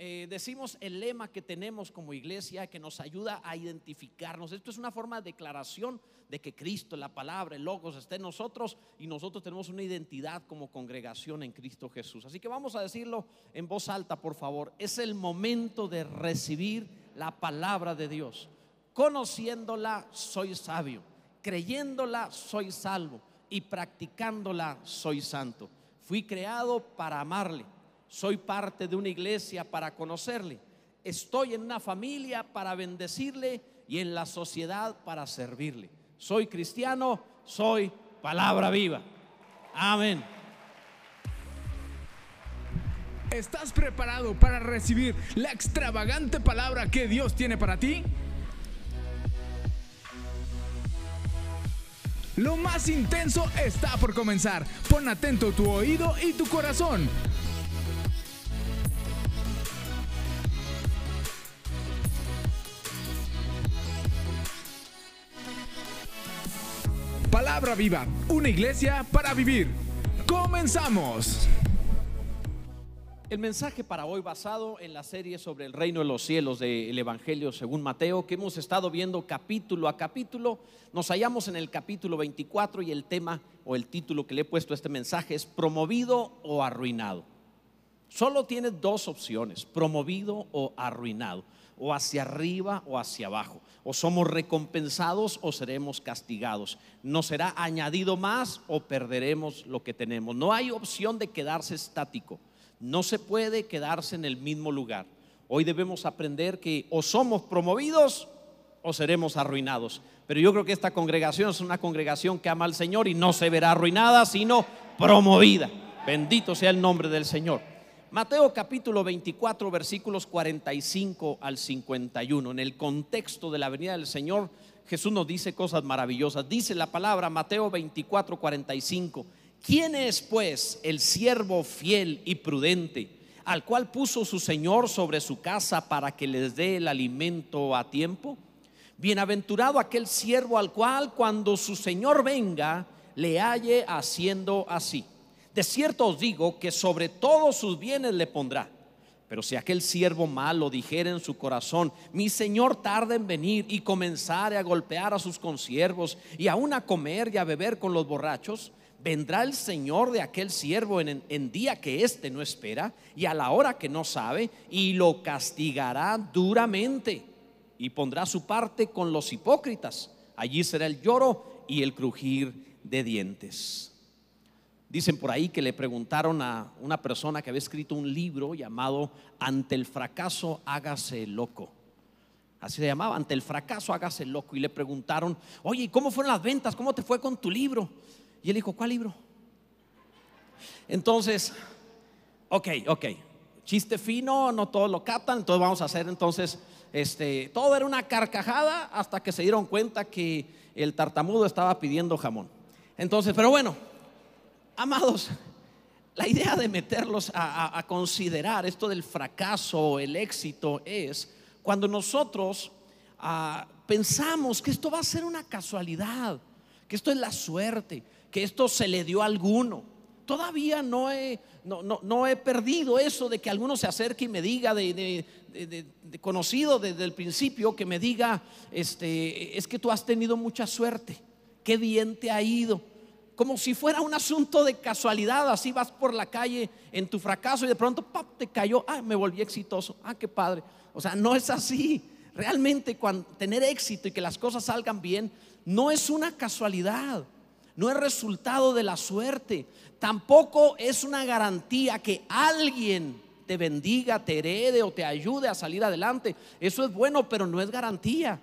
eh, decimos el lema que tenemos como iglesia que nos ayuda a identificarnos. Esto es una forma de declaración de que Cristo, la palabra, el logos esté en nosotros y nosotros tenemos una identidad como congregación en Cristo Jesús. Así que vamos a decirlo en voz alta, por favor. Es el momento de recibir la palabra de Dios. Conociéndola soy sabio, creyéndola soy salvo y practicándola soy santo. Fui creado para amarle soy parte de una iglesia para conocerle. Estoy en una familia para bendecirle y en la sociedad para servirle. Soy cristiano, soy palabra viva. Amén. ¿Estás preparado para recibir la extravagante palabra que Dios tiene para ti? Lo más intenso está por comenzar. Pon atento tu oído y tu corazón Viva, una iglesia para vivir. Comenzamos. El mensaje para hoy basado en la serie sobre el reino de los cielos del Evangelio según Mateo, que hemos estado viendo capítulo a capítulo. Nos hallamos en el capítulo 24 y el tema o el título que le he puesto a este mensaje es promovido o arruinado. Solo tiene dos opciones, promovido o arruinado o hacia arriba o hacia abajo. O somos recompensados o seremos castigados. No será añadido más o perderemos lo que tenemos. No hay opción de quedarse estático. No se puede quedarse en el mismo lugar. Hoy debemos aprender que o somos promovidos o seremos arruinados. Pero yo creo que esta congregación es una congregación que ama al Señor y no se verá arruinada, sino promovida. Bendito sea el nombre del Señor. Mateo capítulo 24 versículos 45 al 51. En el contexto de la venida del Señor, Jesús nos dice cosas maravillosas. Dice la palabra Mateo 24, 45. ¿Quién es pues el siervo fiel y prudente al cual puso su Señor sobre su casa para que les dé el alimento a tiempo? Bienaventurado aquel siervo al cual cuando su Señor venga le halle haciendo así. De cierto os digo que sobre todos sus bienes le pondrá. Pero si aquel siervo malo dijera en su corazón, mi señor tarda en venir y comenzare a golpear a sus consiervos y aún a comer y a beber con los borrachos, vendrá el señor de aquel siervo en, en día que éste no espera y a la hora que no sabe y lo castigará duramente y pondrá su parte con los hipócritas. Allí será el lloro y el crujir de dientes. Dicen por ahí que le preguntaron a una persona que había escrito un libro llamado Ante el fracaso hágase loco. Así se llamaba, ante el fracaso hágase loco. Y le preguntaron, oye, ¿cómo fueron las ventas? ¿Cómo te fue con tu libro? Y él dijo, ¿cuál libro? Entonces, ok, ok, chiste fino, no todos lo captan, entonces vamos a hacer entonces, este, todo era una carcajada hasta que se dieron cuenta que el tartamudo estaba pidiendo jamón. Entonces, pero bueno, Amados, la idea de meterlos a, considerar esto del fracaso o el éxito es cuando nosotros ah, pensamos que esto va a ser una casualidad, que esto es la suerte, que esto se le dio a alguno. Todavía no he, perdido eso de que alguno se acerque y me diga de, conocido desde el principio, que me diga, este, es que tú has tenido mucha suerte, qué bien te ha ido como si fuera un asunto de casualidad, así vas por la calle en tu fracaso y de pronto ¡pap! te cayó, ah, me volví exitoso, ah, qué padre. O sea, no es así. Realmente cuando, tener éxito y que las cosas salgan bien no es una casualidad, no es resultado de la suerte, tampoco es una garantía que alguien te bendiga, te herede o te ayude a salir adelante. Eso es bueno, pero no es garantía,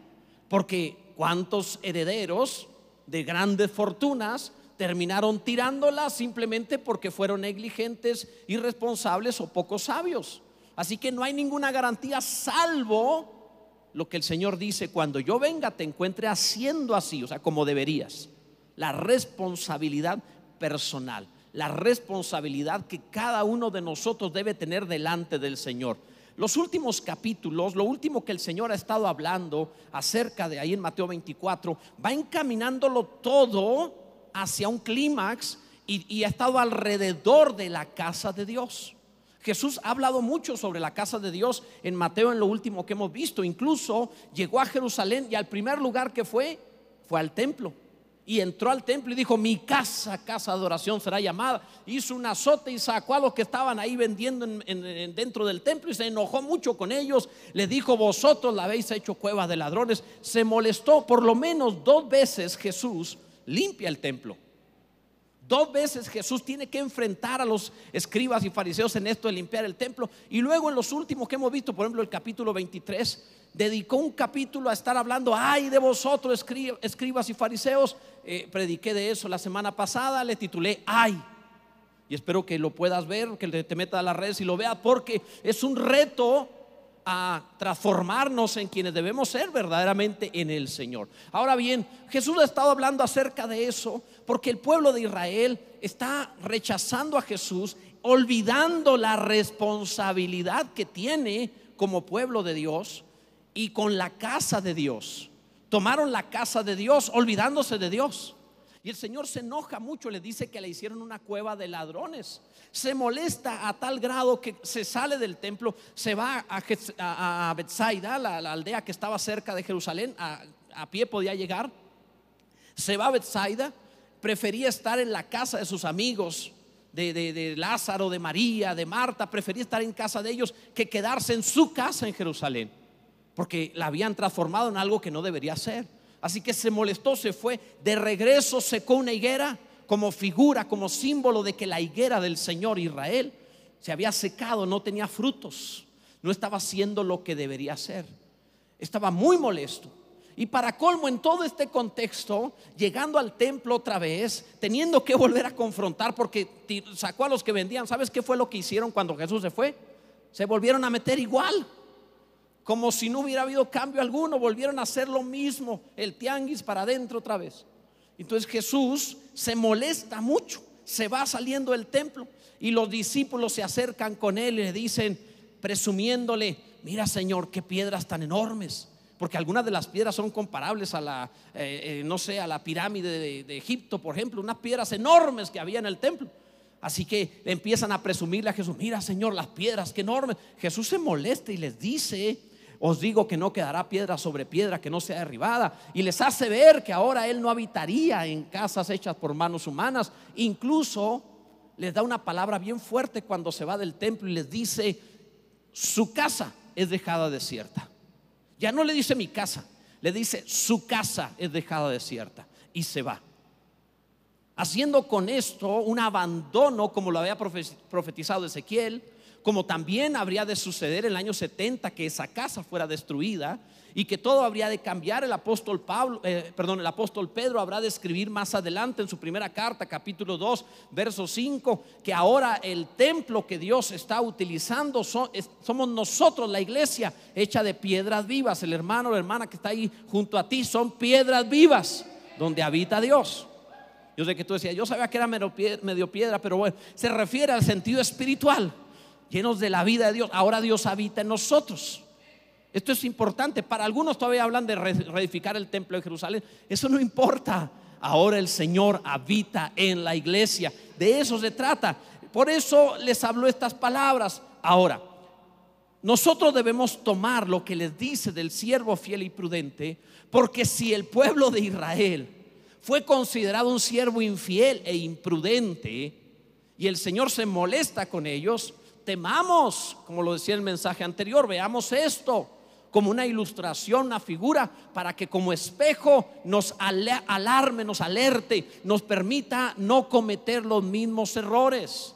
porque ¿cuántos herederos de grandes fortunas terminaron tirándola simplemente porque fueron negligentes, irresponsables o poco sabios. Así que no hay ninguna garantía salvo lo que el Señor dice, cuando yo venga te encuentre haciendo así, o sea, como deberías. La responsabilidad personal, la responsabilidad que cada uno de nosotros debe tener delante del Señor. Los últimos capítulos, lo último que el Señor ha estado hablando acerca de ahí en Mateo 24, va encaminándolo todo hacia un clímax y, ha estado alrededor de la casa de Dios. Jesús ha hablado mucho sobre la casa de Dios en Mateo en lo último que hemos visto. Incluso llegó a Jerusalén y al primer lugar que fue fue al templo. Y entró al templo y dijo, mi casa, casa de oración será llamada. Hizo un azote y sacó a los que estaban ahí vendiendo dentro del templo y se enojó mucho con ellos. Le dijo, vosotros la habéis hecho cueva de ladrones. Se molestó por lo menos dos veces Jesús limpia el templo. Dos veces Jesús tiene que enfrentar a los escribas y fariseos en esto de limpiar el templo. Y luego en los últimos que hemos visto, por ejemplo, el capítulo 23, dedicó un capítulo a estar hablando, ay de vosotros, escribas y fariseos. Eh, prediqué de eso la semana pasada, le titulé, ay. Y espero que lo puedas ver, que te metas a las redes y lo veas, porque es un reto a transformarnos en quienes debemos ser verdaderamente en el Señor. Ahora bien, Jesús ha estado hablando acerca de eso porque el pueblo de Israel está rechazando a Jesús, olvidando la responsabilidad que tiene como pueblo de Dios y con la casa de Dios. Tomaron la casa de Dios olvidándose de Dios. Y el Señor se enoja mucho, le dice que le hicieron una cueva de ladrones. Se molesta a tal grado que se sale del templo, se va a, a Bethsaida, la, aldea que estaba cerca de Jerusalén, a, a pie podía llegar. Se va a Bethsaida, prefería estar en la casa de sus amigos, de, de, Lázaro, de María, de Marta, prefería estar en casa de ellos que quedarse en su casa en Jerusalén, porque la habían transformado en algo que no debería ser. Así que se molestó, se fue. De regreso secó una higuera como figura, como símbolo de que la higuera del Señor Israel se había secado, no tenía frutos, no estaba haciendo lo que debería hacer. Estaba muy molesto. Y para colmo en todo este contexto, llegando al templo otra vez, teniendo que volver a confrontar porque sacó a los que vendían, ¿sabes qué fue lo que hicieron cuando Jesús se fue? Se volvieron a meter igual como si no hubiera habido cambio alguno, volvieron a hacer lo mismo, el tianguis para adentro otra vez. Entonces Jesús se molesta mucho, se va saliendo del templo y los discípulos se acercan con él y le dicen, presumiéndole, mira Señor, qué piedras tan enormes. Porque algunas de las piedras son comparables a la, eh, eh, no sé, a la pirámide de, de Egipto, por ejemplo, unas piedras enormes que había en el templo. Así que empiezan a presumirle a Jesús, mira Señor, las piedras, qué enormes. Jesús se molesta y les dice, os digo que no quedará piedra sobre piedra que no sea derribada. Y les hace ver que ahora Él no habitaría en casas hechas por manos humanas. Incluso les da una palabra bien fuerte cuando se va del templo y les dice, su casa es dejada desierta. Ya no le dice mi casa, le dice su casa es dejada desierta y se va. Haciendo con esto un abandono como lo había profetizado Ezequiel, como también habría de suceder en el año 70 que esa casa fuera destruida y que todo habría de cambiar. El apóstol Pablo, eh, perdón, el apóstol Pedro habrá de escribir más adelante en su primera carta, capítulo 2, verso 5, que ahora el templo que Dios está utilizando somos nosotros, la iglesia, hecha de piedras vivas. El hermano la hermana que está ahí junto a ti son piedras vivas donde habita Dios. Yo sé que tú decías, yo sabía que era medio piedra, pero bueno, se refiere al sentido espiritual llenos de la vida de Dios. Ahora Dios habita en nosotros. Esto es importante. Para algunos todavía hablan de reedificar el templo de Jerusalén. Eso no importa. Ahora el Señor habita en la iglesia. De eso se trata. Por eso les habló estas palabras. Ahora, nosotros debemos tomar lo que les dice del siervo fiel y prudente, porque si el pueblo de Israel fue considerado un siervo infiel e imprudente, y el Señor se molesta con ellos, temamos, como lo decía el mensaje anterior, veamos esto como una ilustración, una figura, para que como espejo nos alarme, nos alerte, nos permita no cometer los mismos errores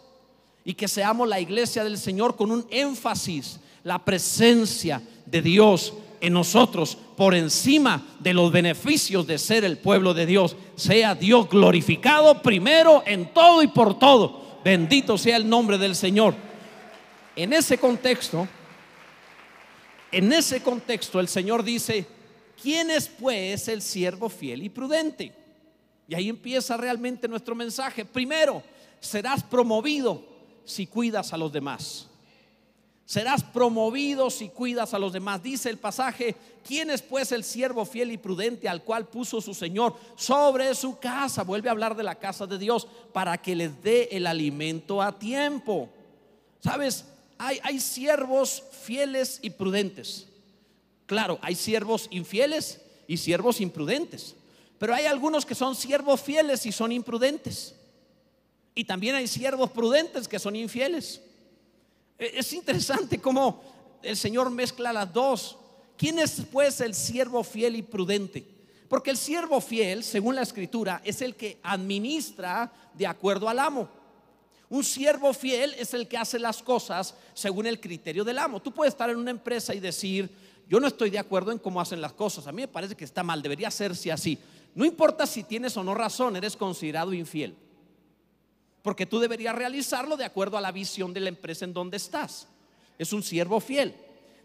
y que seamos la iglesia del Señor con un énfasis, la presencia de Dios en nosotros por encima de los beneficios de ser el pueblo de Dios. Sea Dios glorificado primero en todo y por todo. Bendito sea el nombre del Señor. En ese contexto, en ese contexto el Señor dice, ¿quién es pues el siervo fiel y prudente? Y ahí empieza realmente nuestro mensaje. Primero, serás promovido si cuidas a los demás. Serás promovido si cuidas a los demás. Dice el pasaje, ¿quién es pues el siervo fiel y prudente al cual puso su Señor sobre su casa? Vuelve a hablar de la casa de Dios para que les dé el alimento a tiempo. ¿Sabes? Hay, siervos fieles y prudentes. Claro, hay siervos infieles y siervos imprudentes. Pero hay algunos que son siervos fieles y son imprudentes. Y también hay siervos prudentes que son infieles. E, es interesante cómo el Señor mezcla las dos. ¿Quién es pues el siervo fiel y prudente? Porque el siervo fiel, según la escritura, es el que administra de acuerdo al amo. Un siervo fiel es el que hace las cosas según el criterio del amo. Tú puedes estar en una empresa y decir, yo no estoy de acuerdo en cómo hacen las cosas. A mí me parece que está mal, debería hacerse así. No importa si tienes o no razón, eres considerado infiel. Porque tú deberías realizarlo de acuerdo a la visión de la empresa en donde estás. Es un siervo fiel.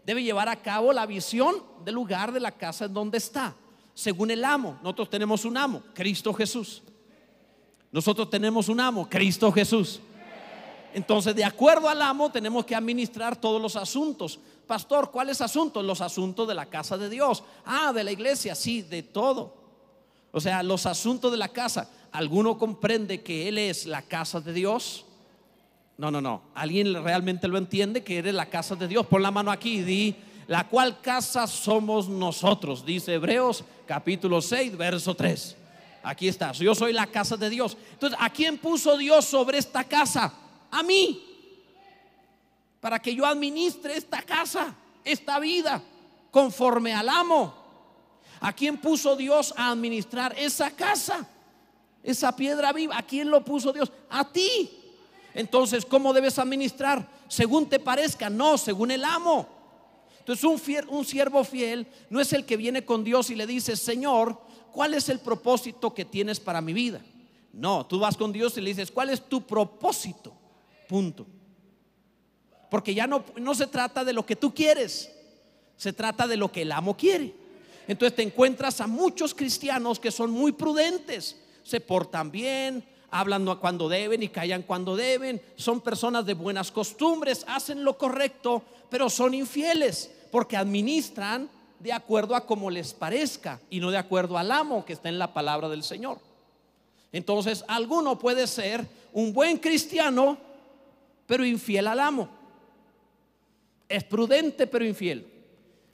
Debe llevar a cabo la visión del lugar de la casa en donde está, según el amo. Nosotros tenemos un amo, Cristo Jesús. Nosotros tenemos un amo, Cristo Jesús. Entonces, de acuerdo al amo, tenemos que administrar todos los asuntos. Pastor, ¿cuáles asuntos? Los asuntos de la casa de Dios. Ah, de la iglesia, sí, de todo. O sea, los asuntos de la casa. ¿Alguno comprende que Él es la casa de Dios? No, no, no. ¿Alguien realmente lo entiende que eres la casa de Dios? Pon la mano aquí y di, la cual casa somos nosotros, dice Hebreos capítulo 6, verso 3. Aquí está, yo soy la casa de Dios. Entonces, ¿a quién puso Dios sobre esta casa? A mí, para que yo administre esta casa, esta vida, conforme al amo. ¿A quién puso Dios a administrar esa casa? Esa piedra viva. ¿A quién lo puso Dios? A ti. Entonces, ¿cómo debes administrar? Según te parezca, no, según el amo. Entonces, un, un siervo fiel no es el que viene con Dios y le dice, Señor, ¿cuál es el propósito que tienes para mi vida? No, tú vas con Dios y le dices, ¿cuál es tu propósito? Punto. Porque ya no, no se trata de lo que tú quieres, se trata de lo que el amo quiere. Entonces te encuentras a muchos cristianos que son muy prudentes, se portan bien, hablan cuando deben y callan cuando deben, son personas de buenas costumbres, hacen lo correcto, pero son infieles porque administran de acuerdo a como les parezca y no de acuerdo al amo que está en la palabra del Señor. Entonces, alguno puede ser un buen cristiano, pero infiel al amo. Es prudente, pero infiel.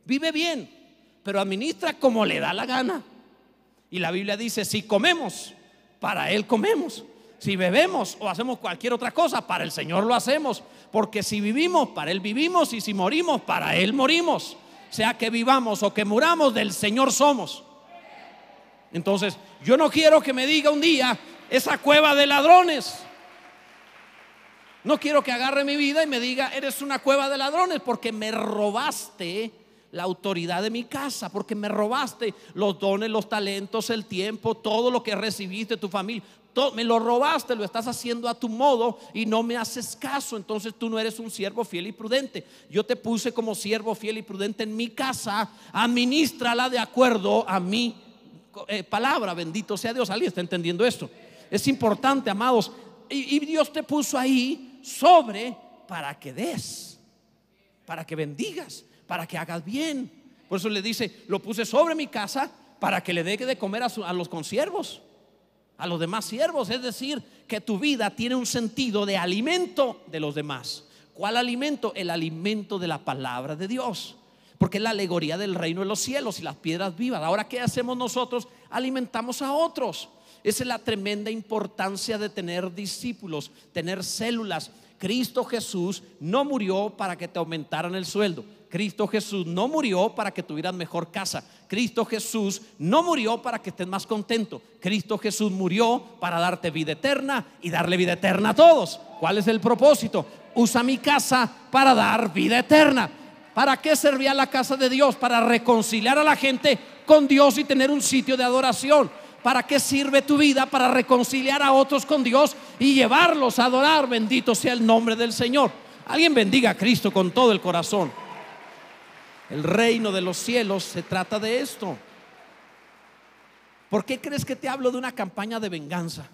Vive bien, pero administra como le da la gana. Y la Biblia dice, si comemos, para Él comemos. Si bebemos o hacemos cualquier otra cosa, para el Señor lo hacemos. Porque si vivimos, para Él vivimos. Y si morimos, para Él morimos. Sea que vivamos o que muramos, del Señor somos. Entonces, yo no quiero que me diga un día esa cueva de ladrones. No quiero que agarre mi vida y me diga, eres una cueva de ladrones porque me robaste la autoridad de mi casa, porque me robaste los dones, los talentos, el tiempo, todo lo que recibiste tu familia. Me lo robaste, lo estás haciendo a tu modo y no me haces caso. Entonces tú no eres un siervo fiel y prudente. Yo te puse como siervo fiel y prudente en mi casa. Administrala de acuerdo a mi eh, palabra. Bendito sea Dios. ¿Alguien está entendiendo esto? Es importante, amados. y Dios te puso ahí sobre para que des, para que bendigas, para que hagas bien. Por eso le dice, lo puse sobre mi casa para que le dé de comer a, los consiervos, a los demás siervos. Es decir, que tu vida tiene un sentido de alimento de los demás. ¿Cuál alimento? El alimento de la palabra de Dios. Porque es la alegoría del reino de los cielos y las piedras vivas. Ahora, ¿qué hacemos nosotros? Alimentamos a otros. Esa es la tremenda importancia de tener discípulos, tener células. Cristo Jesús no murió para que te aumentaran el sueldo. Cristo Jesús no murió para que tuvieras mejor casa. Cristo Jesús no murió para que estés más contento. Cristo Jesús murió para darte vida eterna y darle vida eterna a todos. ¿Cuál es el propósito? Usa mi casa para dar vida eterna. ¿Para qué servía la casa de Dios? Para reconciliar a la gente con Dios y tener un sitio de adoración. ¿Para qué sirve tu vida? Para reconciliar a otros con Dios y llevarlos a adorar. Bendito sea el nombre del Señor. Alguien bendiga a Cristo con todo el corazón. El reino de los cielos se trata de esto. ¿Por qué crees que te hablo de una campaña de venganza?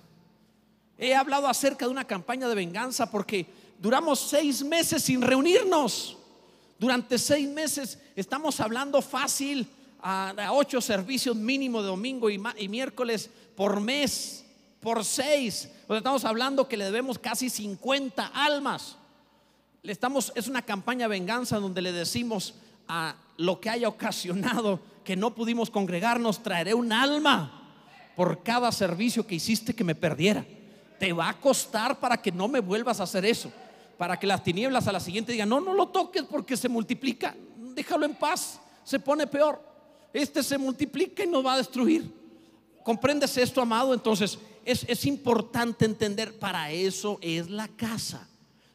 He hablado acerca de una campaña de venganza porque duramos seis meses sin reunirnos. Durante seis meses estamos hablando fácil a, ocho servicios mínimo de domingo y, miércoles por mes, por seis. estamos hablando que le debemos casi 50 almas. Le estamos, es una campaña venganza donde le decimos a lo que haya ocasionado que no pudimos congregarnos, traeré un alma por cada servicio que hiciste que me perdiera. Te va a costar para que no me vuelvas a hacer eso. Para que las tinieblas a la siguiente digan, no, no lo toques porque se multiplica. Déjalo en paz. Se pone peor. Este se multiplica y nos va a destruir. ¿Comprendes esto, amado? Entonces, es, es importante entender, para eso es la casa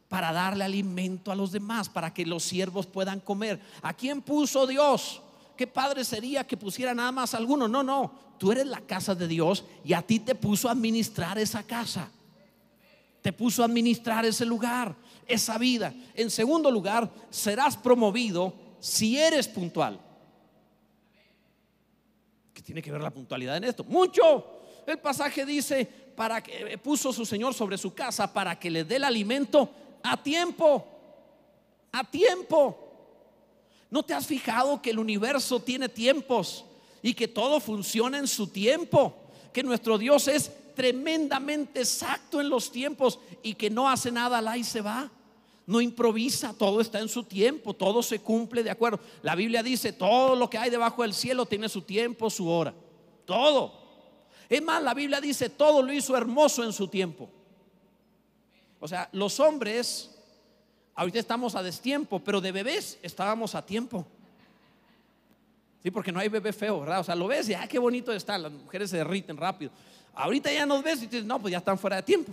para darle alimento a los demás, para que los siervos puedan comer. ¿A quién puso Dios? ¿Qué padre sería que pusiera nada más alguno? No, no, tú eres la casa de Dios y a ti te puso a administrar esa casa. Te puso a administrar ese lugar, esa vida. En segundo lugar, serás promovido si eres puntual. ¿Qué tiene que ver la puntualidad en esto? Mucho. El pasaje dice, para que puso su Señor sobre su casa para que le dé el alimento a tiempo, a tiempo. ¿No te has fijado que el universo tiene tiempos y que todo funciona en su tiempo? Que nuestro Dios es tremendamente exacto en los tiempos y que no hace nada al y se va. No improvisa, todo está en su tiempo, todo se cumple de acuerdo. La Biblia dice, todo lo que hay debajo del cielo tiene su tiempo, su hora. Todo. Es más, la Biblia dice, todo lo hizo hermoso en su tiempo. O sea, los hombres, ahorita estamos a destiempo, pero de bebés estábamos a tiempo. Sí, porque no hay bebé feo, ¿verdad? O sea, lo ves y, ah, qué bonito está, las mujeres se derriten rápido. Ahorita ya nos ves y dices, no, pues ya están fuera de tiempo.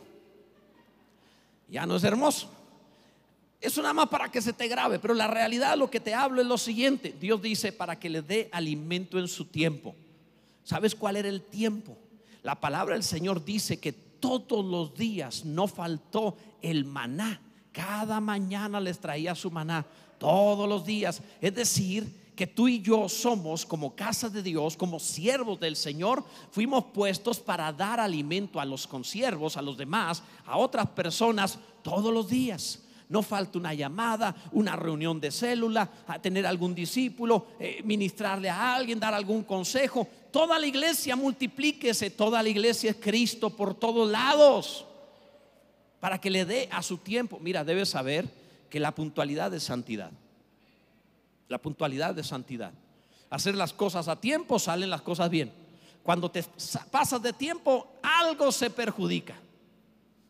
Ya no es hermoso. Eso nada más para que se te grabe, pero la realidad lo que te hablo es lo siguiente. Dios dice para que le dé alimento en su tiempo. ¿Sabes cuál era el tiempo? La palabra del Señor dice que todos los días no faltó el maná. Cada mañana les traía su maná, todos los días. Es decir, que tú y yo somos como casa de Dios, como siervos del Señor, fuimos puestos para dar alimento a los consiervos, a los demás, a otras personas todos los días. No falta una llamada, una reunión de célula, a tener algún discípulo, eh, ministrarle a alguien, dar algún consejo. Toda la iglesia multiplíquese, toda la iglesia es Cristo por todos lados. Para que le dé a su tiempo. Mira, debes saber que la puntualidad es santidad. La puntualidad de santidad. Hacer las cosas a tiempo, salen las cosas bien. Cuando te pasas de tiempo, algo se perjudica.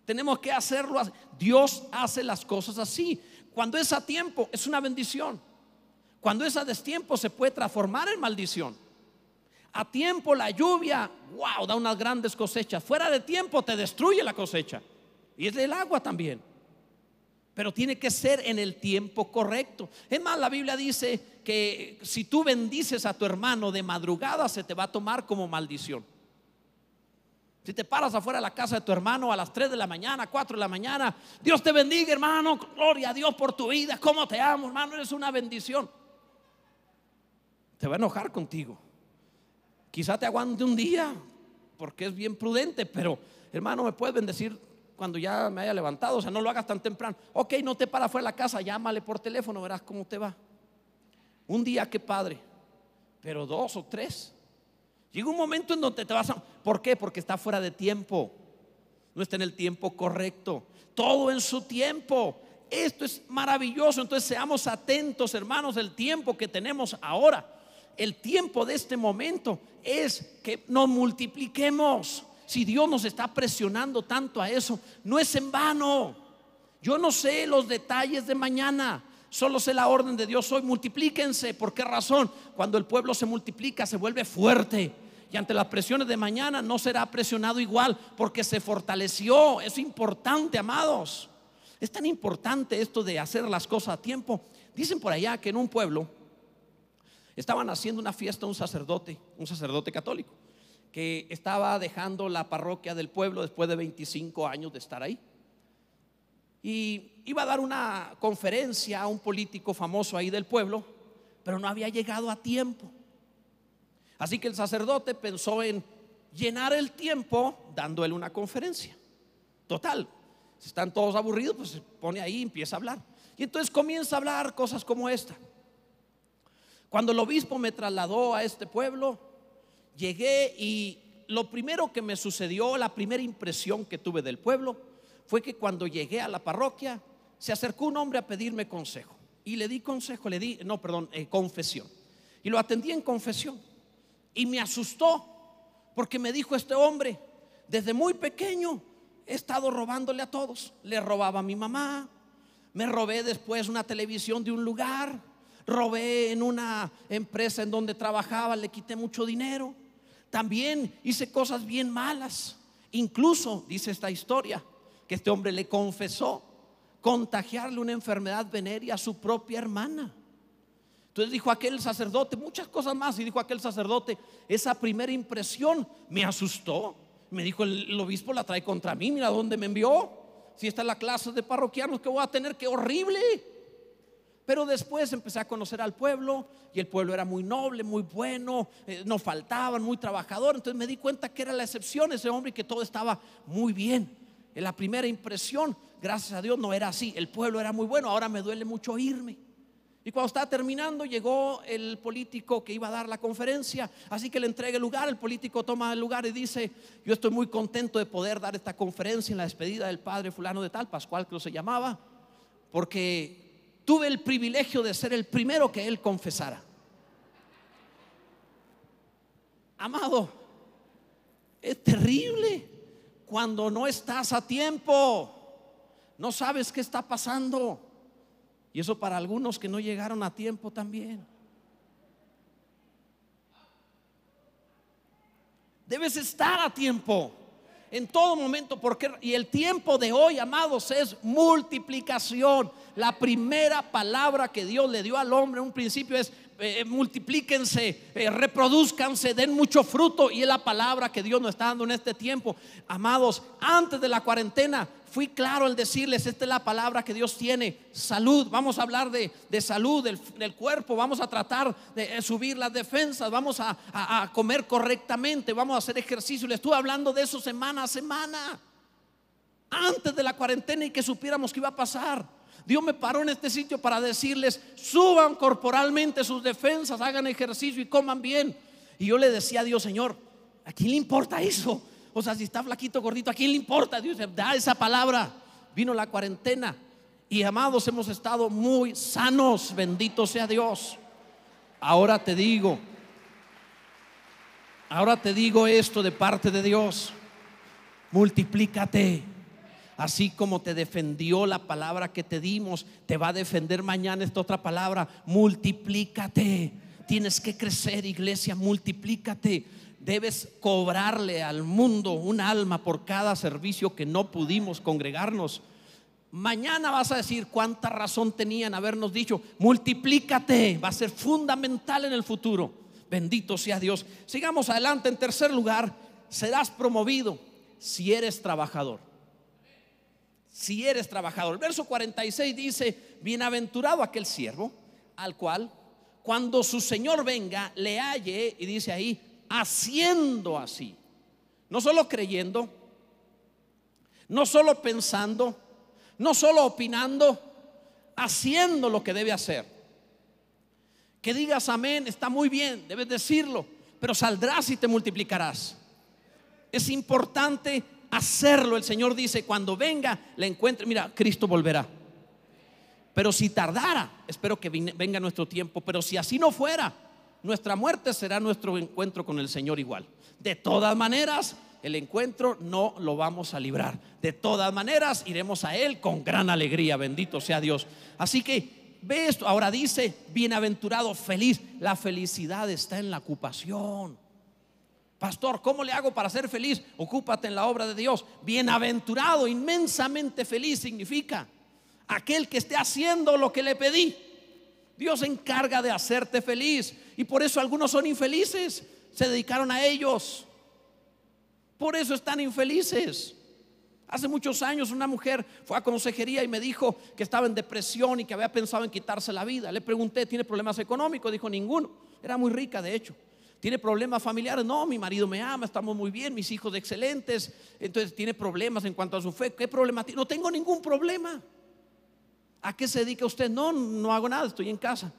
Tenemos que hacerlo. Dios hace las cosas así. Cuando es a tiempo, es una bendición. Cuando es a destiempo, se puede transformar en maldición. A tiempo la lluvia, wow, da unas grandes cosechas. Fuera de tiempo te destruye la cosecha. Y es del agua también. Pero tiene que ser en el tiempo correcto. Es más, la Biblia dice que si tú bendices a tu hermano de madrugada, se te va a tomar como maldición. Si te paras afuera de la casa de tu hermano a las 3 de la mañana, 4 de la mañana, Dios te bendiga, hermano. Gloria a Dios por tu vida. ¿Cómo te amo, hermano? Eres una bendición. Te va a enojar contigo. Quizá te aguante un día porque es bien prudente, pero hermano, me puedes bendecir cuando ya me haya levantado. O sea, no lo hagas tan temprano. Ok, no te paras fuera de la casa, llámale por teléfono, verás cómo te va. Un día, qué padre. Pero dos o tres. Llega un momento en donde te vas a... ¿Por qué? Porque está fuera de tiempo. No está en el tiempo correcto. Todo en su tiempo. Esto es maravilloso. Entonces seamos atentos, hermanos, del tiempo que tenemos ahora. El tiempo de este momento es que nos multipliquemos. Si Dios nos está presionando tanto a eso, no es en vano. Yo no sé los detalles de mañana. Solo sé la orden de Dios hoy. Multiplíquense. ¿Por qué razón? Cuando el pueblo se multiplica, se vuelve fuerte. Y ante las presiones de mañana no será presionado igual porque se fortaleció. Es importante, amados. Es tan importante esto de hacer las cosas a tiempo. Dicen por allá que en un pueblo estaban haciendo una fiesta un sacerdote, un sacerdote católico, que estaba dejando la parroquia del pueblo después de 25 años de estar ahí. Y iba a dar una conferencia a un político famoso ahí del pueblo, pero no había llegado a tiempo. Así que el sacerdote pensó en llenar el tiempo dando él una conferencia. Total, si están todos aburridos, pues se pone ahí y empieza a hablar. Y entonces comienza a hablar cosas como esta. Cuando el obispo me trasladó a este pueblo, llegué y lo primero que me sucedió, la primera impresión que tuve del pueblo, fue que cuando llegué a la parroquia se acercó un hombre a pedirme consejo. Y le di consejo, le di, no, perdón, eh, confesión. Y lo atendí en confesión. Y me asustó porque me dijo este hombre, desde muy pequeño he estado robándole a todos. Le robaba a mi mamá, me robé después una televisión de un lugar, robé en una empresa en donde trabajaba, le quité mucho dinero. También hice cosas bien malas. Incluso, dice esta historia, que este hombre le confesó contagiarle una enfermedad venérea a su propia hermana. Entonces dijo aquel sacerdote muchas cosas más y dijo aquel sacerdote, esa primera impresión me asustó. Me dijo, el, obispo la trae contra mí, mira dónde me envió. Si está la clase de parroquianos que voy a tener, qué horrible. Pero después empecé a conocer al pueblo y el pueblo era muy noble, muy bueno, eh, no faltaban, muy trabajador. Entonces me di cuenta que era la excepción ese hombre y que todo estaba muy bien. En la primera impresión, gracias a Dios, no era así. El pueblo era muy bueno, ahora me duele mucho irme. Y cuando estaba terminando, llegó el político que iba a dar la conferencia. Así que le entrega el lugar. El político toma el lugar y dice: Yo estoy muy contento de poder dar esta conferencia en la despedida del padre Fulano de Tal, Pascual, que se llamaba, porque tuve el privilegio de ser el primero que él confesara. Amado, es terrible cuando no estás a tiempo, no sabes qué está pasando. Y eso para algunos que no llegaron a tiempo también. Debes estar a tiempo en todo momento, porque y el tiempo de hoy, amados, es multiplicación. La primera palabra que Dios le dio al hombre en un principio es eh, multiplíquense, eh, reproduzcanse, den mucho fruto. Y es la palabra que Dios nos está dando en este tiempo. Amados, antes de la cuarentena fui claro al decirles, esta es la palabra que Dios tiene, salud, vamos a hablar de, salud del, cuerpo, vamos a tratar de eh, subir las defensas, vamos a, a, comer correctamente, vamos a hacer ejercicio. Le estuve hablando de eso semana a semana, antes de la cuarentena y que supiéramos que iba a pasar. Dios me paró en este sitio para decirles, suban corporalmente sus defensas, hagan ejercicio y coman bien. Y yo le decía a Dios, Señor, ¿a quién le importa eso? O sea, si está flaquito, gordito, ¿a quién le importa? Dios da esa palabra. Vino la cuarentena y amados hemos estado muy sanos, bendito sea Dios. Ahora te digo, ahora te digo esto de parte de Dios, multiplícate. Así como te defendió la palabra que te dimos, te va a defender mañana esta otra palabra, multiplícate. Tienes que crecer, iglesia, multiplícate debes cobrarle al mundo un alma por cada servicio que no pudimos congregarnos. Mañana vas a decir cuánta razón tenían habernos dicho, multiplícate, va a ser fundamental en el futuro. Bendito sea Dios. Sigamos adelante. En tercer lugar, serás promovido si eres trabajador. Si eres trabajador. El verso 46 dice, bienaventurado aquel siervo al cual cuando su Señor venga le halle, y dice ahí, haciendo así. No solo creyendo, no solo pensando, no solo opinando, haciendo lo que debe hacer. Que digas amén, está muy bien, debes decirlo, pero saldrás y te multiplicarás. Es importante hacerlo. El Señor dice, cuando venga, le encuentre, mira, Cristo volverá. Pero si tardara, espero que venga nuestro tiempo, pero si así no fuera, nuestra muerte será nuestro encuentro con el Señor igual. De todas maneras, el encuentro no lo vamos a librar. De todas maneras, iremos a Él con gran alegría, bendito sea Dios. Así que ve esto, ahora dice, bienaventurado, feliz. La felicidad está en la ocupación. Pastor, ¿cómo le hago para ser feliz? Ocúpate en la obra de Dios. Bienaventurado, inmensamente feliz significa aquel que esté haciendo lo que le pedí. Dios se encarga de hacerte feliz. Y por eso algunos son infelices. Se dedicaron a ellos. Por eso están infelices. Hace muchos años una mujer fue a consejería y me dijo que estaba en depresión y que había pensado en quitarse la vida. Le pregunté, ¿tiene problemas económicos? Dijo, ninguno. Era muy rica, de hecho. ¿Tiene problemas familiares? No, mi marido me ama, estamos muy bien, mis hijos excelentes. Entonces, ¿tiene problemas en cuanto a su fe? ¿Qué problema tiene? No tengo ningún problema. ¿A qué se dedica usted? No, no hago nada, estoy en casa.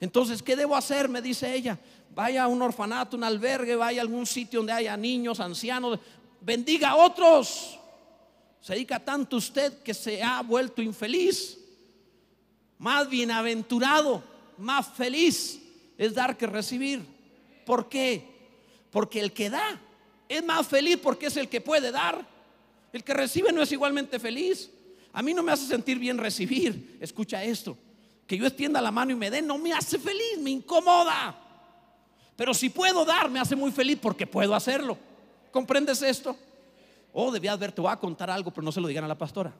Entonces, ¿qué debo hacer? Me dice ella. Vaya a un orfanato, un albergue, vaya a algún sitio donde haya niños, ancianos. Bendiga a otros. Se dedica tanto usted que se ha vuelto infeliz. Más bienaventurado, más feliz es dar que recibir. ¿Por qué? Porque el que da es más feliz porque es el que puede dar. El que recibe no es igualmente feliz. A mí no me hace sentir bien recibir. Escucha esto. Que yo extienda la mano y me dé no me hace feliz, me incomoda. Pero si puedo dar, me hace muy feliz porque puedo hacerlo. ¿Comprendes esto? Oh, debías ver, te voy a contar algo, pero no se lo digan a la pastora.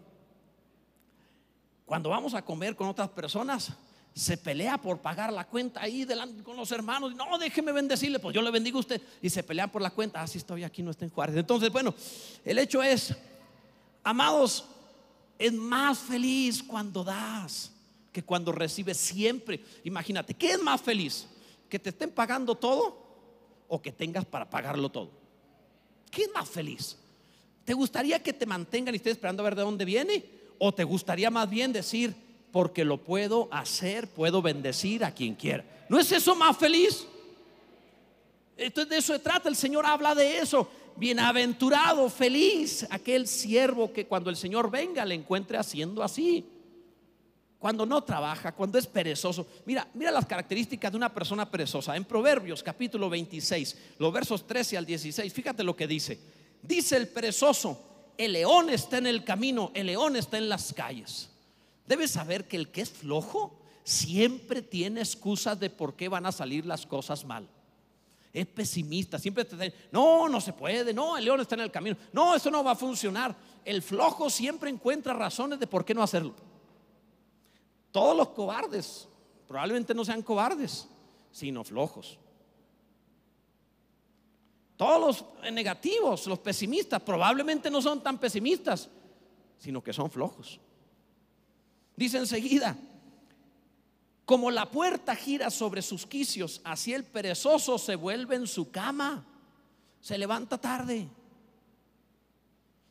Cuando vamos a comer con otras personas, se pelea por pagar la cuenta ahí delante con los hermanos. No, déjeme bendecirle, pues yo le bendigo a usted. Y se pelean por la cuenta. Así ah, estoy aquí, no está en Juárez. Entonces, bueno, el hecho es, amados, es más feliz cuando das que cuando recibes siempre. Imagínate, ¿qué es más feliz? ¿Que te estén pagando todo o que tengas para pagarlo todo? ¿Qué es más feliz? ¿Te gustaría que te mantengan y estés esperando a ver de dónde viene? ¿O te gustaría más bien decir, porque lo puedo hacer, puedo bendecir a quien quiera? ¿No es eso más feliz? Entonces de eso se trata, el Señor habla de eso. Bienaventurado, feliz, aquel siervo que cuando el Señor venga le encuentre haciendo así. Cuando no trabaja, cuando es perezoso. Mira, mira las características de una persona perezosa. En Proverbios capítulo 26, los versos 13 al 16, fíjate lo que dice. Dice el perezoso, el león está en el camino, el león está en las calles. Debes saber que el que es flojo siempre tiene excusas de por qué van a salir las cosas mal. Es pesimista, siempre te dice, no, no se puede, no, el león está en el camino, no, eso no va a funcionar. El flojo siempre encuentra razones de por qué no hacerlo. Todos los cobardes probablemente no sean cobardes, sino flojos. Todos los negativos, los pesimistas, probablemente no son tan pesimistas, sino que son flojos. Dice enseguida, como la puerta gira sobre sus quicios, así el perezoso se vuelve en su cama, se levanta tarde.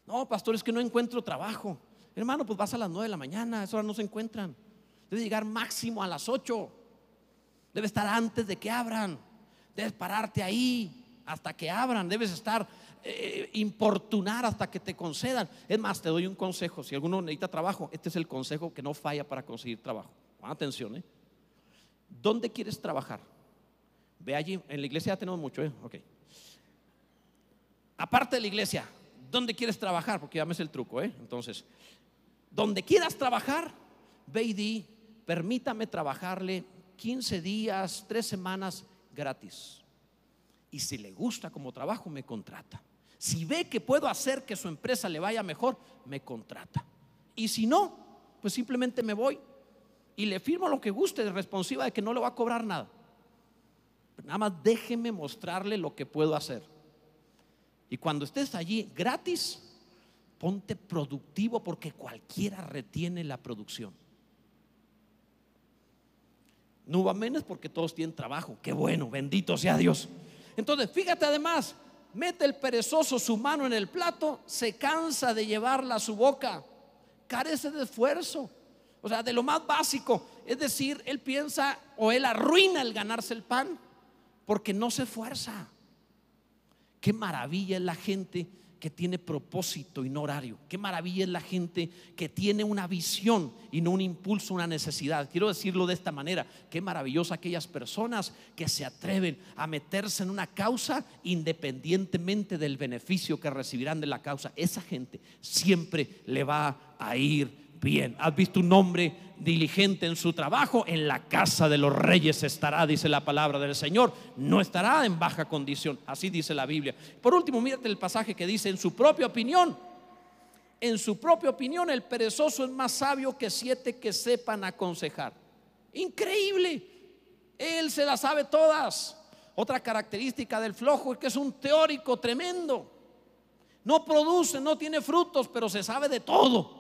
No, pastor, es que no encuentro trabajo. Hermano, pues vas a las nueve de la mañana, a esa hora no se encuentran. Debe llegar máximo a las ocho. Debe estar antes de que abran. Debes pararte ahí hasta que abran, debes estar eh, importunar hasta que te concedan. Es más, te doy un consejo, si alguno necesita trabajo, este es el consejo que no falla para conseguir trabajo. atención, ¿eh? ¿Dónde quieres trabajar? Ve allí, en la iglesia ya tenemos mucho, ¿eh? Ok. Aparte de la iglesia, ¿dónde quieres trabajar? Porque ya me es el truco, ¿eh? Entonces, donde quieras trabajar, ve y di, permítame trabajarle 15 días, 3 semanas gratis y si le gusta como trabajo, me contrata. Si ve que puedo hacer que su empresa le vaya mejor, me contrata. Y si no, pues simplemente me voy y le firmo lo que guste, responsiva de que no le va a cobrar nada. Nada más déjeme mostrarle lo que puedo hacer. Y cuando estés allí gratis, ponte productivo porque cualquiera retiene la producción. No va menos porque todos tienen trabajo. Qué bueno, bendito sea Dios. Entonces, fíjate además, mete el perezoso su mano en el plato, se cansa de llevarla a su boca, carece de esfuerzo, o sea, de lo más básico. Es decir, él piensa o él arruina el ganarse el pan porque no se esfuerza. Qué maravilla es la gente que tiene propósito y no horario. Qué maravilla es la gente que tiene una visión y no un impulso, una necesidad. Quiero decirlo de esta manera. Qué maravillosa aquellas personas que se atreven a meterse en una causa independientemente del beneficio que recibirán de la causa. Esa gente siempre le va a ir bien. ¿Has visto un hombre diligente en su trabajo? En la casa de los reyes estará, dice la palabra del Señor. No estará en baja condición. Así dice la Biblia. Por último, mírate el pasaje que dice, en su propia opinión, en su propia opinión, el perezoso es más sabio que siete que sepan aconsejar. Increíble. Él se las sabe todas. Otra característica del flojo es que es un teórico tremendo. No produce, no tiene frutos, pero se sabe de todo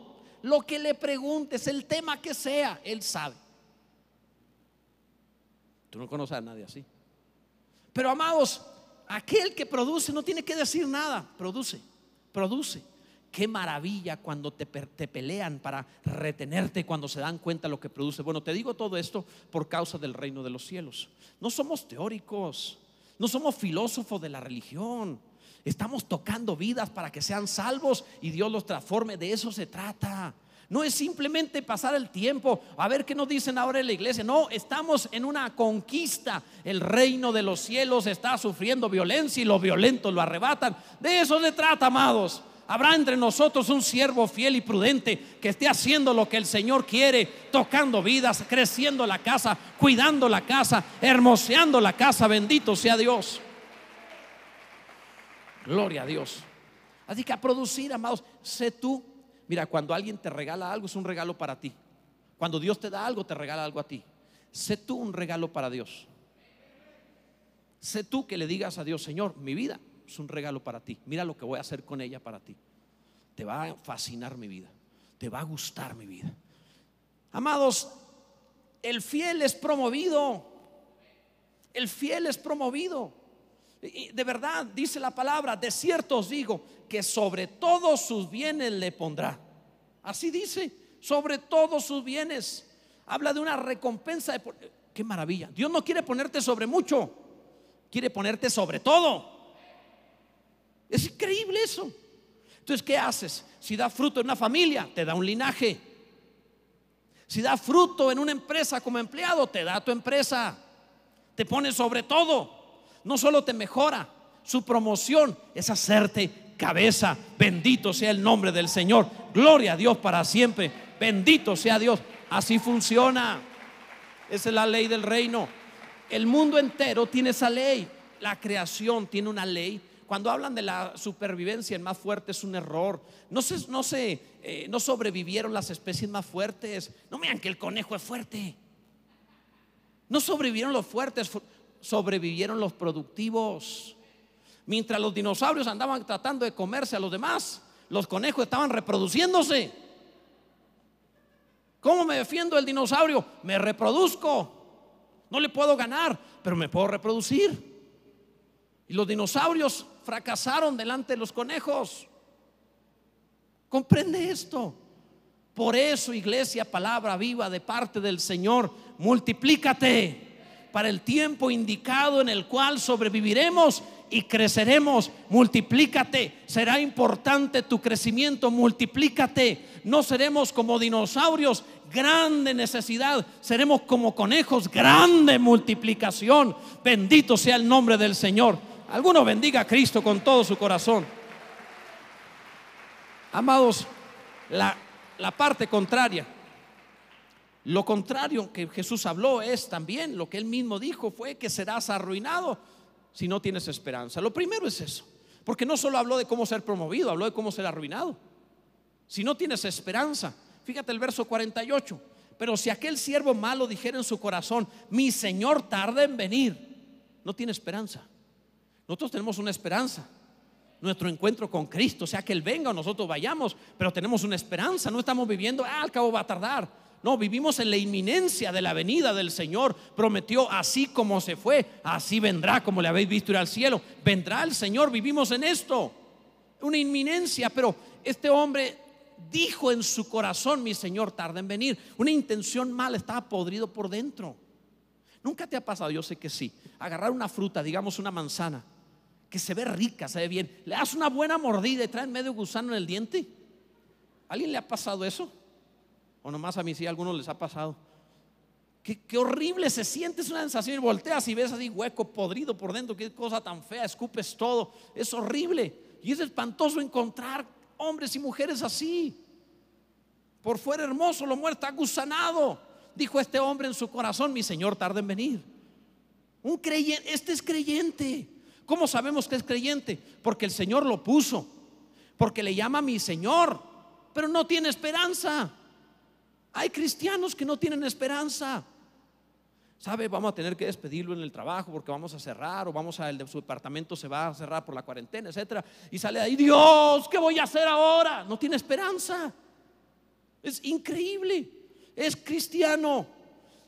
lo que le preguntes, el tema que sea, Él sabe. Tú no conoces a nadie así. Pero amados, aquel que produce no tiene que decir nada, produce, produce. Qué maravilla cuando te, te, pelean para retenerte cuando se dan cuenta lo que produce. Bueno, te digo todo esto por causa del reino de los cielos. No somos teóricos, no somos filósofos de la religión. Estamos tocando vidas para que sean salvos y Dios los transforme. De eso se trata. No es simplemente pasar el tiempo a ver qué nos dicen ahora en la iglesia. No, estamos en una conquista. El reino de los cielos está sufriendo violencia y los violentos lo arrebatan. De eso se trata, amados. Habrá entre nosotros un siervo fiel y prudente que esté haciendo lo que el Señor quiere, tocando vidas, creciendo la casa, cuidando la casa, hermoseando la casa. Bendito sea Dios. Gloria a Dios. Así que a producir, amados, sé tú Mira, cuando alguien te regala algo, es un regalo para ti. Cuando Dios te da algo, te regala algo a ti. Sé tú un regalo para Dios. Sé tú que le digas a Dios, Señor, mi vida es un regalo para ti. Mira lo que voy a hacer con ella para ti. Te va a fascinar mi vida. Te va a gustar mi vida. Amados, el fiel es promovido. El fiel es promovido. De verdad, dice la palabra, de cierto os digo que sobre todos sus bienes le pondrá. Así dice, sobre todos sus bienes. Habla de una recompensa. De, qué maravilla. Dios no quiere ponerte sobre mucho, quiere ponerte sobre todo. Es increíble eso. Entonces, ¿qué haces? Si da fruto en una familia, te da un linaje. Si da fruto en una empresa como empleado, te da tu empresa. Te pone sobre todo no solo te mejora, su promoción es hacerte cabeza. Bendito sea el nombre del Señor. Gloria a Dios para siempre. Bendito sea Dios. Así funciona. Esa es la ley del reino. El mundo entero tiene esa ley. La creación tiene una ley. Cuando hablan de la supervivencia, el más fuerte es un error. No se, no eh, no sobrevivieron las especies más fuertes. No vean que el conejo es fuerte. No sobrevivieron los fuertes sobrevivieron los productivos. Mientras los dinosaurios andaban tratando de comerse a los demás, los conejos estaban reproduciéndose. ¿Cómo me defiendo el dinosaurio? Me reproduzco. No le puedo ganar, pero me puedo reproducir. Y los dinosaurios fracasaron delante de los conejos. ¿Comprende esto? Por eso, iglesia, palabra viva de parte del Señor, multiplícate para el tiempo indicado en el cual sobreviviremos y creceremos. Multiplícate. Será importante tu crecimiento. Multiplícate. No seremos como dinosaurios, grande necesidad. Seremos como conejos, grande multiplicación. Bendito sea el nombre del Señor. Alguno bendiga a Cristo con todo su corazón. Amados, la, la parte contraria lo contrario que Jesús habló es también lo que él mismo dijo fue que serás arruinado si no tienes esperanza. Lo primero es eso, porque no solo habló de cómo ser promovido, habló de cómo ser arruinado. Si no tienes esperanza, fíjate el verso 48, pero si aquel siervo malo dijera en su corazón, mi Señor tarda en venir, no tiene esperanza. Nosotros tenemos una esperanza nuestro encuentro con Cristo, sea que Él venga o nosotros vayamos, pero tenemos una esperanza, no estamos viviendo, ah, al cabo va a tardar. No, vivimos en la inminencia de la venida del Señor. Prometió, así como se fue, así vendrá, como le habéis visto ir al cielo. Vendrá el Señor, vivimos en esto. Una inminencia, pero este hombre dijo en su corazón, mi Señor tarda en venir. Una intención mala, estaba podrido por dentro. Nunca te ha pasado, yo sé que sí. Agarrar una fruta, digamos una manzana, que se ve rica, se ve bien. Le das una buena mordida y trae medio gusano en el diente. ¿Alguien le ha pasado eso? O nomás a mí sí, a algunos les ha pasado. Qué, horrible se siente, es una sensación y volteas y ves así hueco, podrido por dentro, qué cosa tan fea, escupes todo, es horrible. Y es espantoso encontrar hombres y mujeres así. Por fuera hermoso, lo muerto, gusanado. Dijo este hombre en su corazón, mi Señor tarda en venir. Un creyente, este es creyente. ¿Cómo sabemos que es creyente? Porque el Señor lo puso, porque le llama mi Señor, pero no tiene esperanza. Hay cristianos que no tienen esperanza. ¿Sabe? Vamos a tener que despedirlo en el trabajo porque vamos a cerrar o vamos a el de su departamento se va a cerrar por la cuarentena, etcétera. Y sale ahí, Dios, ¿qué voy a hacer ahora? No tiene esperanza. Es increíble. Es cristiano.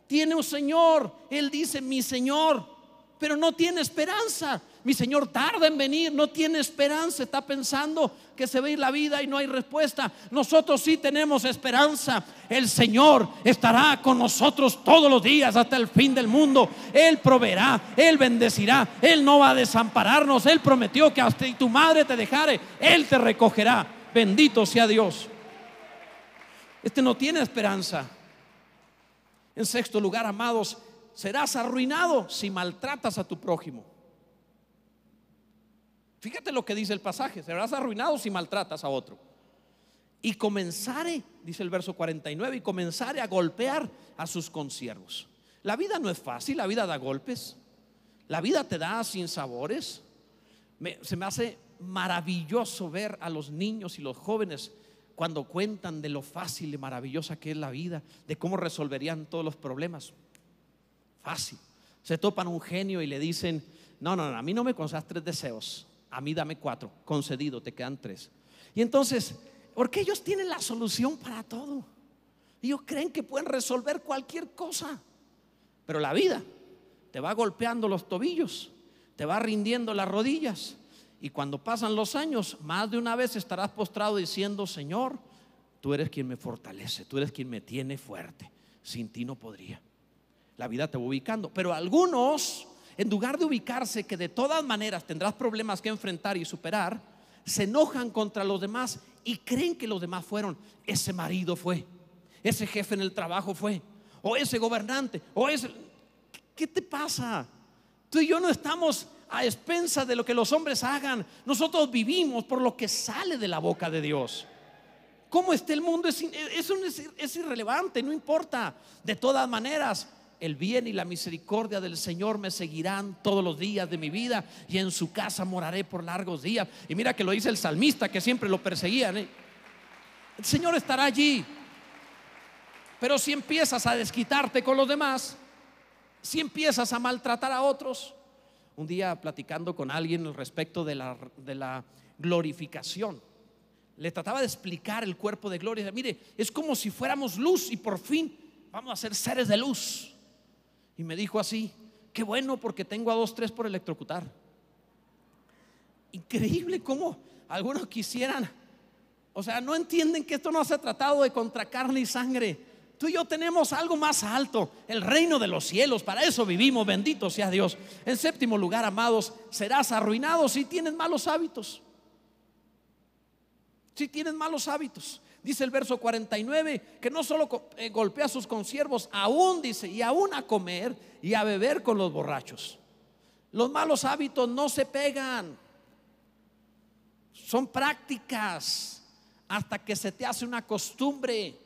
Tiene un Señor. Él dice, mi Señor, pero no tiene esperanza. Mi Señor tarda en venir, no tiene esperanza, está pensando que se ir la vida y no hay respuesta. Nosotros sí tenemos esperanza. El Señor estará con nosotros todos los días hasta el fin del mundo. Él proveerá, Él bendecirá, Él no va a desampararnos. Él prometió que hasta tu madre te dejare, Él te recogerá. Bendito sea Dios. Este no tiene esperanza. En sexto lugar, amados, serás arruinado si maltratas a tu prójimo. Fíjate lo que dice el pasaje, serás arruinado si maltratas a otro. Y comenzare, dice el verso 49, y comenzare a golpear a sus consiervos. La vida no es fácil, la vida da golpes, la vida te da sin sabores. se me hace maravilloso ver a los niños y los jóvenes cuando cuentan de lo fácil y maravillosa que es la vida, de cómo resolverían todos los problemas. Fácil. Se topan un genio y le dicen, no, no, no, a mí no me concedas tres deseos, a mí dame cuatro, concedido, te quedan tres. Y entonces, porque ellos tienen la solución para todo. Ellos creen que pueden resolver cualquier cosa. Pero la vida te va golpeando los tobillos, te va rindiendo las rodillas. Y cuando pasan los años, más de una vez estarás postrado diciendo, Señor, tú eres quien me fortalece, tú eres quien me tiene fuerte. Sin ti no podría. La vida te va ubicando. Pero algunos en lugar de ubicarse que de todas maneras tendrás problemas que enfrentar y superar, se enojan contra los demás y creen que los demás fueron. Ese marido fue, ese jefe en el trabajo fue, o ese gobernante, o ese... ¿Qué te pasa? Tú y yo no estamos a expensas de lo que los hombres hagan. Nosotros vivimos por lo que sale de la boca de Dios. ¿Cómo esté el mundo? Es, irrelevante, no importa. De todas maneras, el bien y la misericordia del Señor me seguirán todos los días de mi vida y en su casa moraré por largos días. Y mira que lo dice el salmista que siempre lo perseguían. ¿eh? El Señor estará allí. Pero si empiezas a desquitarte con los demás, si empiezas a maltratar a otros, un día platicando con alguien respecto de la, de la glorificación, le trataba de explicar el cuerpo de gloria. Mire, es como si fuéramos luz y por fin vamos a ser seres de luz. Y me dijo así, qué bueno porque tengo a dos, tres por electrocutar. Increíble cómo algunos quisieran, o sea, no entienden que esto no se ha tratado de contra carne y sangre. Tú y yo tenemos algo más alto, el reino de los cielos, para eso vivimos, bendito sea Dios. En séptimo lugar, amados, serás arruinado si tienes malos hábitos. Si tienes malos hábitos. Dice el verso 49 que no solo eh, golpea a sus consiervos, aún dice, y aún a comer y a beber con los borrachos. Los malos hábitos no se pegan, son prácticas hasta que se te hace una costumbre.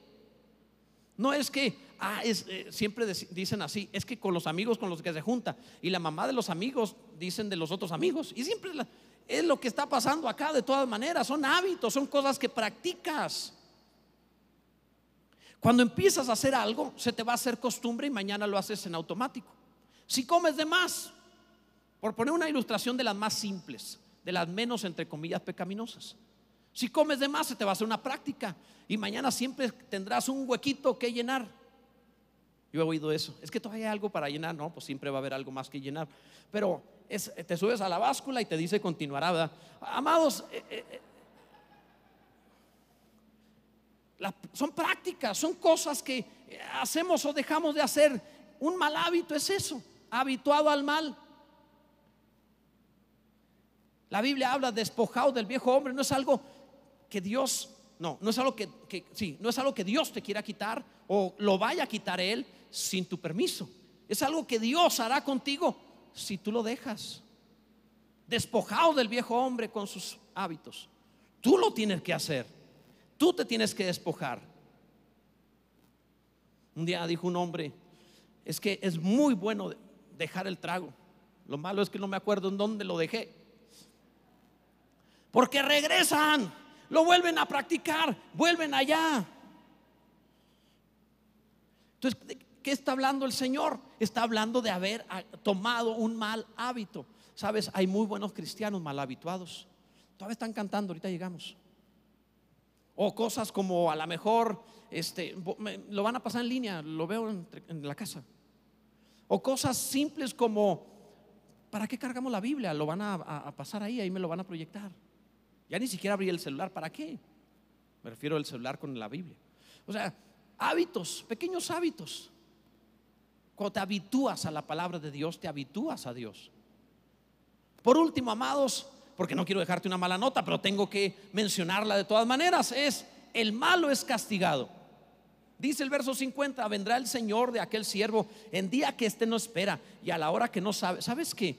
No es que, ah, eh, siempre dicen así, es que con los amigos con los que se junta y la mamá de los amigos dicen de los otros amigos. Y siempre es lo que está pasando acá de todas maneras, son hábitos, son cosas que practicas. Cuando empiezas a hacer algo, se te va a hacer costumbre y mañana lo haces en automático. Si comes de más, por poner una ilustración de las más simples, de las menos, entre comillas, pecaminosas. Si comes de más, se te va a hacer una práctica y mañana siempre tendrás un huequito que llenar. Yo he oído eso. Es que todavía hay algo para llenar, no, pues siempre va a haber algo más que llenar. Pero te subes a la báscula y te dice continuará. Amados, eh, eh, son prácticas, son cosas que hacemos o dejamos de hacer. Un mal hábito es eso, habituado al mal. La Biblia habla despojado del viejo hombre, no es algo que Dios, no, no es algo que, que, sí, no es algo que Dios te quiera quitar o lo vaya a quitar Él sin tu permiso. Es algo que Dios hará contigo si tú lo dejas. Despojado del viejo hombre con sus hábitos. Tú lo tienes que hacer. Tú te tienes que despojar. Un día dijo un hombre, es que es muy bueno dejar el trago. Lo malo es que no me acuerdo en dónde lo dejé. Porque regresan, lo vuelven a practicar, vuelven allá. Entonces, ¿qué está hablando el Señor? Está hablando de haber tomado un mal hábito. Sabes, hay muy buenos cristianos mal habituados. Todavía están cantando, ahorita llegamos. O cosas como a lo mejor este, lo van a pasar en línea, lo veo en, la casa. O cosas simples como, ¿para qué cargamos la Biblia? Lo van a, pasar ahí, ahí me lo van a proyectar. Ya ni siquiera abrí el celular, ¿para qué? Me refiero al celular con la Biblia. O sea, hábitos, pequeños hábitos. Cuando te habitúas a la palabra de Dios, te habitúas a Dios. Por último, amados, porque no quiero dejarte una mala nota, pero tengo que mencionarla de todas maneras, es el malo es castigado. Dice el verso 50, vendrá el Señor de aquel siervo en día que éste no espera y a la hora que no sabe. ¿Sabes qué?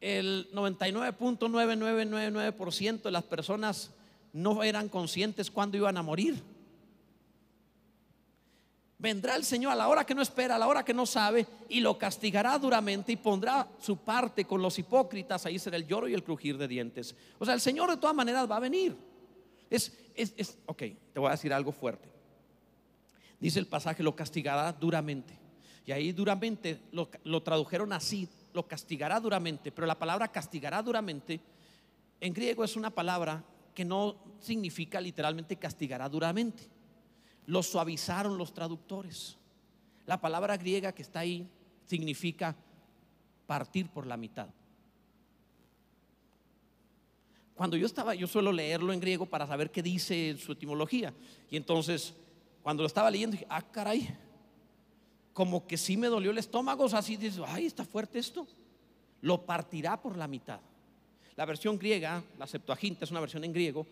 El 99.9999% de las personas no eran conscientes cuando iban a morir. Vendrá el Señor a la hora que no espera, a la hora que no sabe, y lo castigará duramente y pondrá su parte con los hipócritas. Ahí será el lloro y el crujir de dientes. O sea, el Señor de todas maneras va a venir. Es, es, es, ok, te voy a decir algo fuerte. Dice el pasaje, lo castigará duramente. Y ahí duramente lo, lo tradujeron así, lo castigará duramente. Pero la palabra castigará duramente en griego es una palabra que no significa literalmente castigará duramente. Lo suavizaron los traductores. La palabra griega que está ahí significa partir por la mitad. Cuando yo estaba, yo suelo leerlo en griego para saber qué dice su etimología. Y entonces, cuando lo estaba leyendo, dije, ah, caray, como que sí me dolió el estómago. Así dice, ay, está fuerte esto. Lo partirá por la mitad. La versión griega, la Septuaginta es una versión en griego,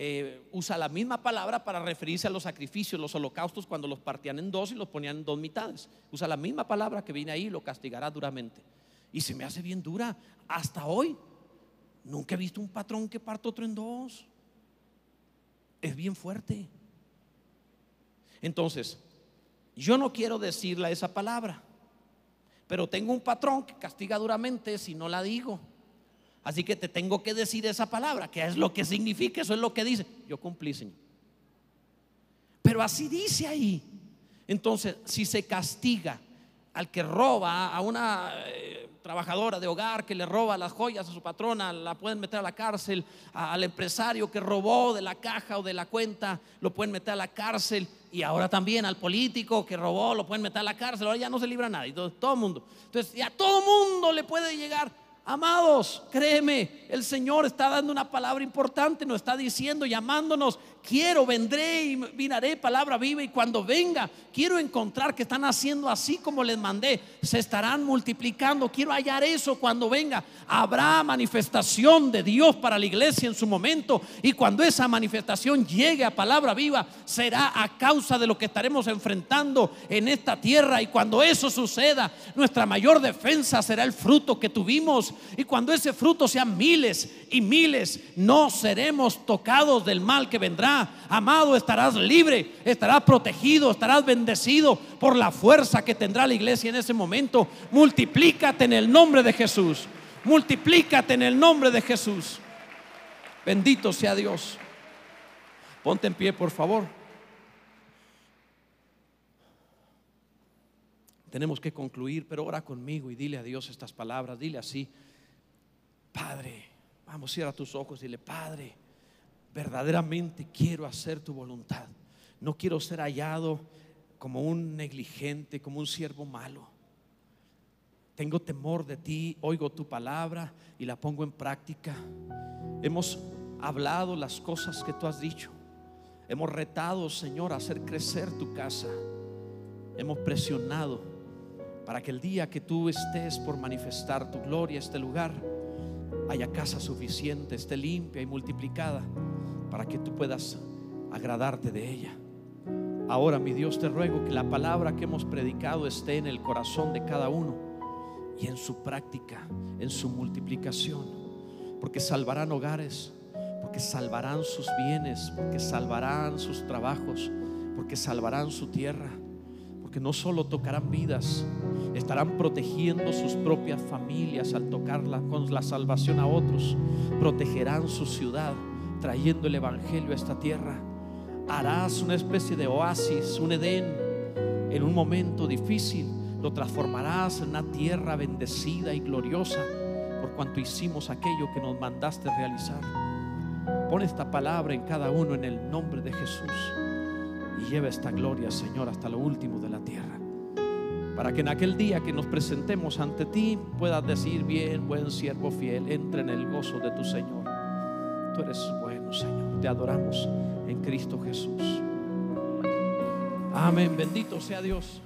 eh, usa la misma palabra para referirse a los sacrificios, los holocaustos, cuando los partían en dos y los ponían en dos mitades. Usa la misma palabra que viene ahí y lo castigará duramente. Y se me hace bien dura. Hasta hoy, nunca he visto un patrón que parte otro en dos. Es bien fuerte. Entonces, yo no quiero decirle esa palabra, pero tengo un patrón que castiga duramente si no la digo. Así que te tengo que decir esa palabra, que es lo que significa, eso es lo que dice. Yo cumplí, Señor. Pero así dice ahí. Entonces, si se castiga al que roba a una eh, trabajadora de hogar que le roba las joyas a su patrona, la pueden meter a la cárcel, al empresario que robó de la caja o de la cuenta, lo pueden meter a la cárcel, y ahora también al político que robó, lo pueden meter a la cárcel, ahora ya no se libra nadie, todo, el mundo. Entonces, ya todo mundo le puede llegar Amados, créeme, el Señor está dando una palabra importante, nos está diciendo, llamándonos, quiero, vendré y miraré palabra viva y cuando venga, quiero encontrar que están haciendo así como les mandé, se estarán multiplicando, quiero hallar eso cuando venga. Habrá manifestación de Dios para la iglesia en su momento y cuando esa manifestación llegue a palabra viva, será a causa de lo que estaremos enfrentando en esta tierra y cuando eso suceda, nuestra mayor defensa será el fruto que tuvimos y cuando ese fruto sean miles y miles, no seremos tocados del mal que vendrá. Amado, estarás libre, estarás protegido, estarás bendecido por la fuerza que tendrá la iglesia en ese momento. Multiplícate en el nombre de Jesús. Multiplícate en el nombre de Jesús. Bendito sea Dios. Ponte en pie, por favor. Tenemos que concluir, pero ora conmigo y dile a Dios estas palabras. Dile así. Padre, vamos, cierra tus ojos y dile, Padre, verdaderamente quiero hacer tu voluntad. No quiero ser hallado como un negligente, como un siervo malo. Tengo temor de ti, oigo tu palabra y la pongo en práctica. Hemos hablado las cosas que tú has dicho. Hemos retado, Señor, a hacer crecer tu casa. Hemos presionado para que el día que tú estés por manifestar tu gloria a este lugar, haya casa suficiente, esté limpia y multiplicada para que tú puedas agradarte de ella. Ahora, mi Dios, te ruego que la palabra que hemos predicado esté en el corazón de cada uno y en su práctica, en su multiplicación, porque salvarán hogares, porque salvarán sus bienes, porque salvarán sus trabajos, porque salvarán su tierra porque no solo tocarán vidas, estarán protegiendo sus propias familias al tocarla con la salvación a otros, protegerán su ciudad trayendo el Evangelio a esta tierra. Harás una especie de oasis, un Edén en un momento difícil, lo transformarás en una tierra bendecida y gloriosa por cuanto hicimos aquello que nos mandaste realizar. Pon esta palabra en cada uno en el nombre de Jesús y lleva esta gloria, Señor, hasta lo último de la tierra. Para que en aquel día que nos presentemos ante ti puedas decir, bien, buen siervo fiel, entra en el gozo de tu Señor. Tú eres bueno, Señor. Te adoramos en Cristo Jesús. Amén. Bendito sea Dios.